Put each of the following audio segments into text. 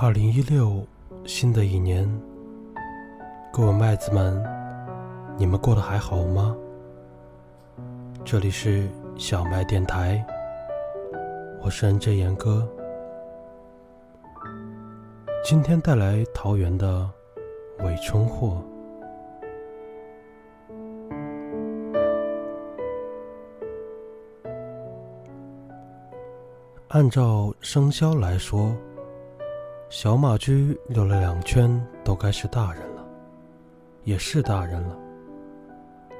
二零一六，新的一年，各位麦子们，你们过得还好吗？这里是小麦电台，我是 N J 严哥，今天带来桃园的伪春货。按照生肖来说。小马驹溜了两圈，都该是大人了，也是大人了。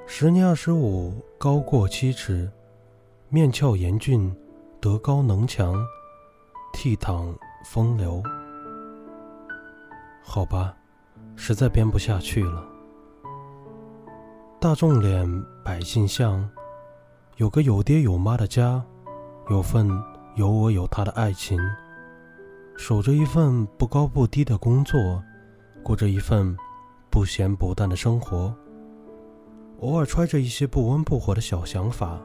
时年二十五，高过七尺，面俏严峻，德高能强，倜傥风流。好吧，实在编不下去了。大众脸，百姓相，有个有爹有妈的家，有份有我有他的爱情。守着一份不高不低的工作，过着一份不咸不淡的生活。偶尔揣着一些不温不火的小想法，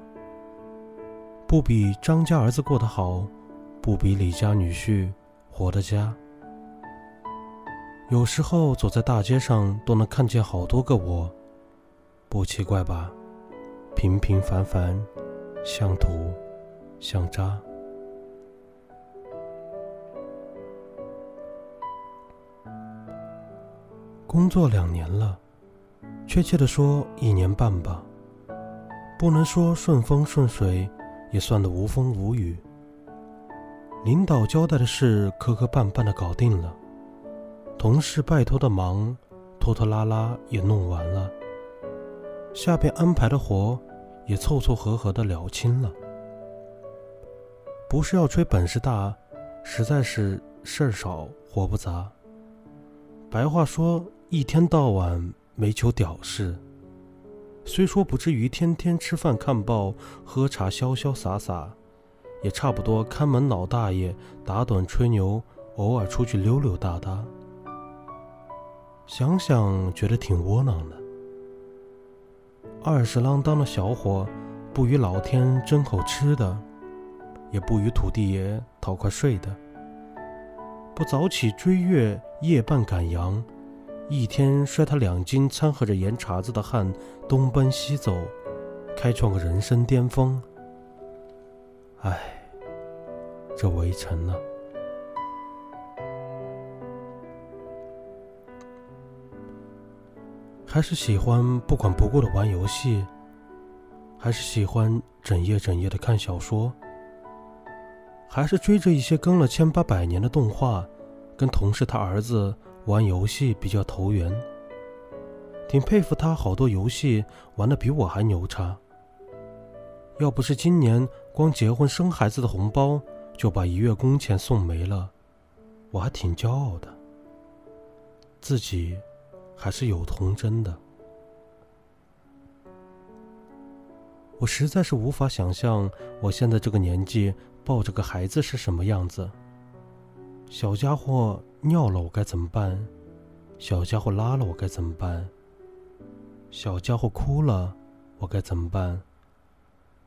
不比张家儿子过得好，不比李家女婿活得佳。有时候走在大街上都能看见好多个我，不奇怪吧？平平凡凡，像土，像渣。工作两年了，确切的说一年半吧。不能说顺风顺水，也算得无风无雨。领导交代的事磕磕绊绊的搞定了，同事拜托的忙拖拖拉拉也弄完了，下边安排的活也凑凑合合的了清了。不是要吹本事大，实在是事儿少活不杂。白话说。一天到晚没求屌事，虽说不至于天天吃饭看报喝茶潇潇洒洒，也差不多看门老大爷打盹吹牛，偶尔出去溜溜达达。想想觉得挺窝囊的。二十郎当的小伙，不与老天争口吃的，也不与土地爷讨块睡的，不早起追月，夜半赶羊。一天摔他两斤掺和着盐碴子的汗，东奔西走，开创个人生巅峰。唉，这围城呢？还是喜欢不管不顾的玩游戏，还是喜欢整夜整夜的看小说，还是追着一些更了千八百年的动画，跟同事他儿子。玩游戏比较投缘，挺佩服他，好多游戏玩的比我还牛叉。要不是今年光结婚生孩子的红包就把一月工钱送没了，我还挺骄傲的。自己还是有童真的。我实在是无法想象我现在这个年纪抱着个孩子是什么样子。小家伙。尿了我该怎么办？小家伙拉了我该怎么办？小家伙哭了我该怎么办？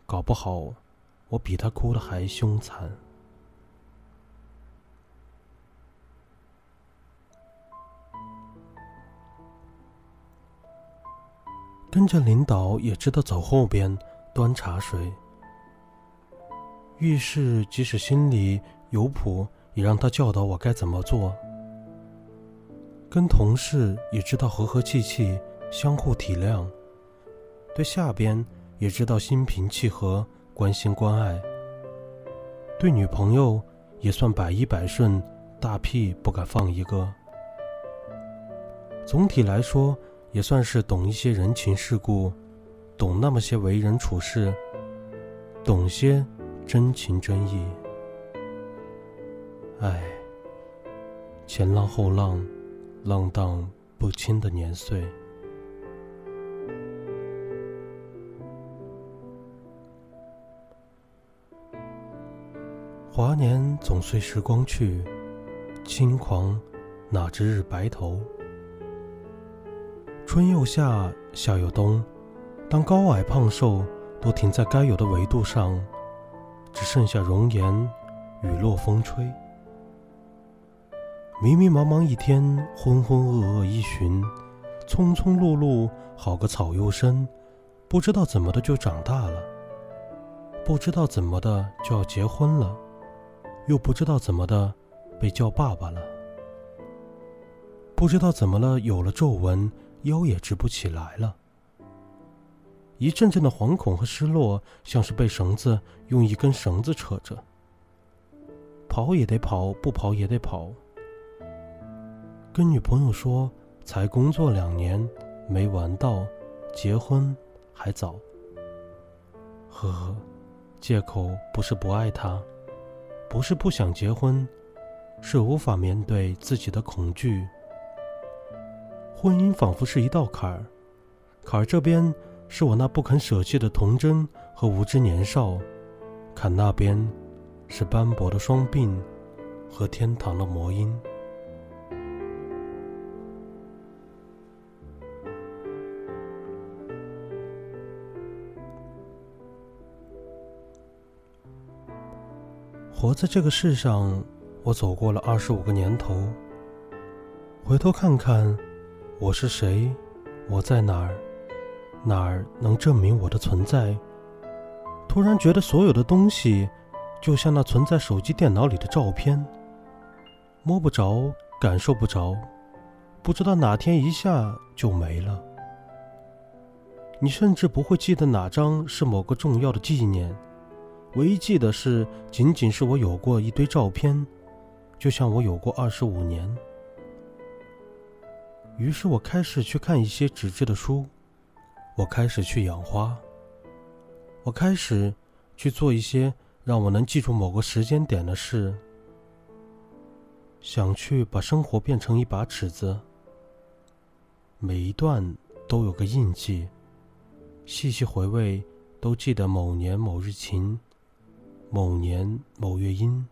搞不好我比他哭的还凶残。跟着领导也知道走后边端茶水，遇事即使心里有谱，也让他教导我该怎么做。跟同事也知道和和气气，相互体谅；对下边也知道心平气和，关心关爱；对女朋友也算百依百顺，大屁不敢放一个。总体来说，也算是懂一些人情世故，懂那么些为人处事，懂些真情真意。唉。前浪后浪，浪荡不清的年岁。华年总随时光去，轻狂哪知日白头？春又夏，夏又冬，当高矮胖瘦都停在该有的维度上，只剩下容颜雨落风吹。迷迷茫茫一天，浑浑噩噩一旬，匆匆碌碌，好个草又深，不知道怎么的就长大了，不知道怎么的就要结婚了。又不知道怎么的，被叫爸爸了。不知道怎么了，有了皱纹，腰也直不起来了。一阵阵的惶恐和失落，像是被绳子用一根绳子扯着。跑也得跑，不跑也得跑。跟女朋友说，才工作两年，没玩到，结婚还早。呵呵，借口不是不爱他。不是不想结婚，是无法面对自己的恐惧。婚姻仿佛是一道坎儿，坎儿这边是我那不肯舍弃的童真和无知年少，坎那边是斑驳的双鬓和天堂的魔音。活在这个世上，我走过了二十五个年头。回头看看，我是谁？我在哪儿？哪儿能证明我的存在？突然觉得所有的东西，就像那存在手机、电脑里的照片，摸不着，感受不着，不知道哪天一下就没了。你甚至不会记得哪张是某个重要的纪念。唯一记得是，仅仅是我有过一堆照片，就像我有过二十五年。于是我开始去看一些纸质的书，我开始去养花，我开始去做一些让我能记住某个时间点的事，想去把生活变成一把尺子，每一段都有个印记，细细回味，都记得某年某日晴。某年某月阴，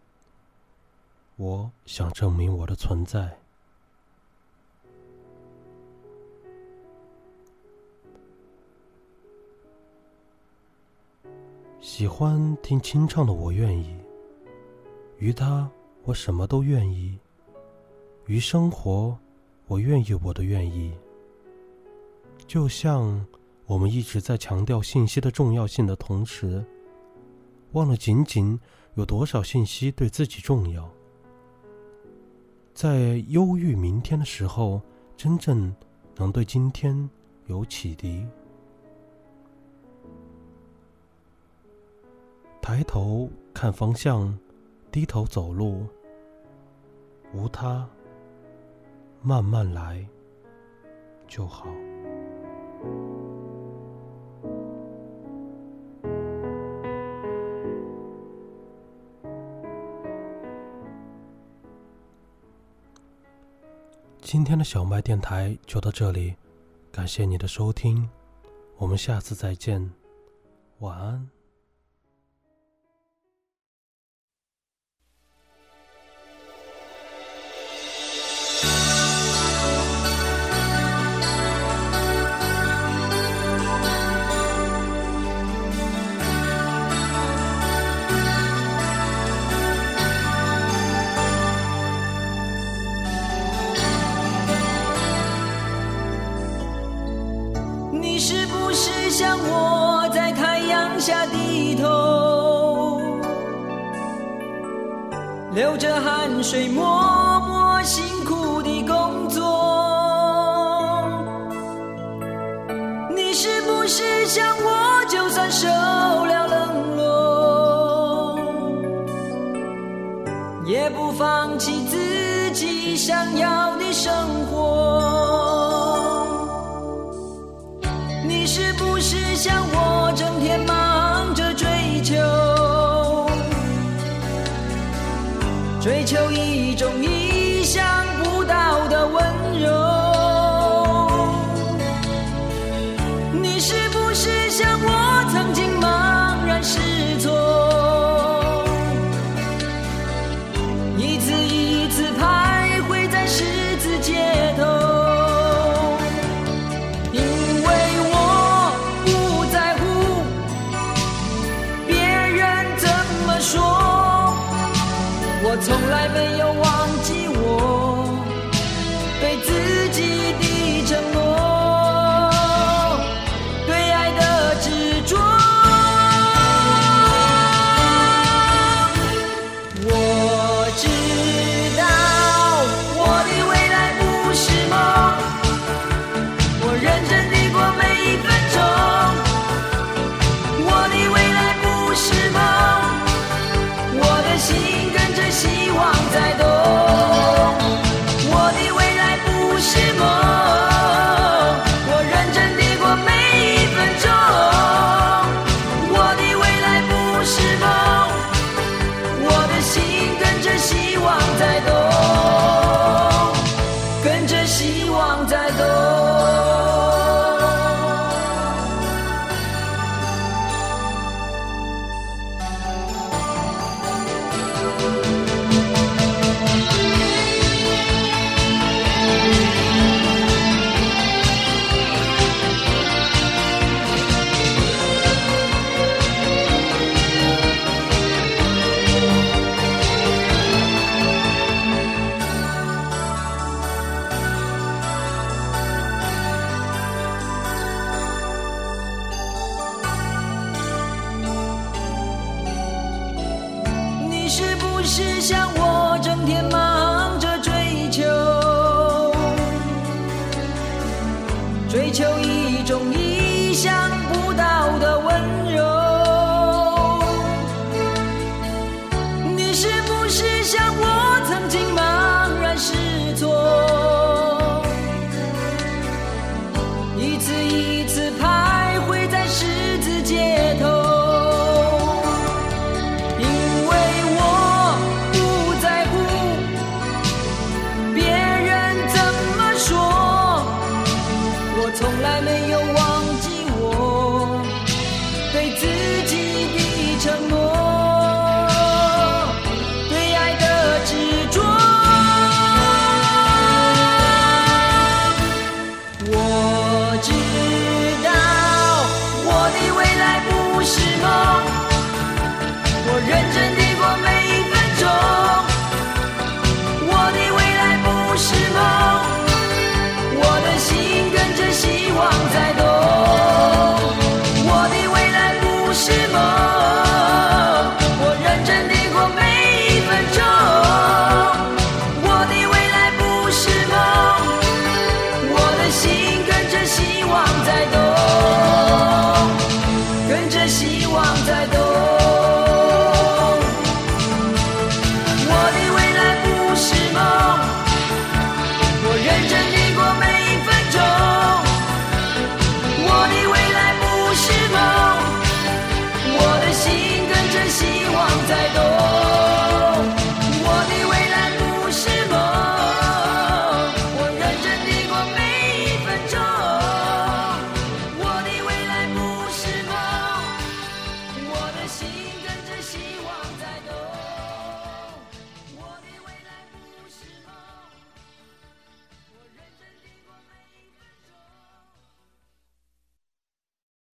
我想证明我的存在。喜欢听清唱的我愿意，于他我什么都愿意，于生活我愿意我的愿意。就像我们一直在强调信息的重要性的同时。忘了仅仅有多少信息对自己重要，在忧郁明天的时候，真正能对今天有启迪。抬头看方向，低头走路，无他，慢慢来就好。今天的小麦电台就到这里，感谢你的收听，我们下次再见，晚安。是不是像我在太阳下低头流着汗水，默默辛苦的工作。你是不是像我，就算受了冷落，也不放弃自己想要的生活？是不是像我，这是梦。是不是像我整天忙？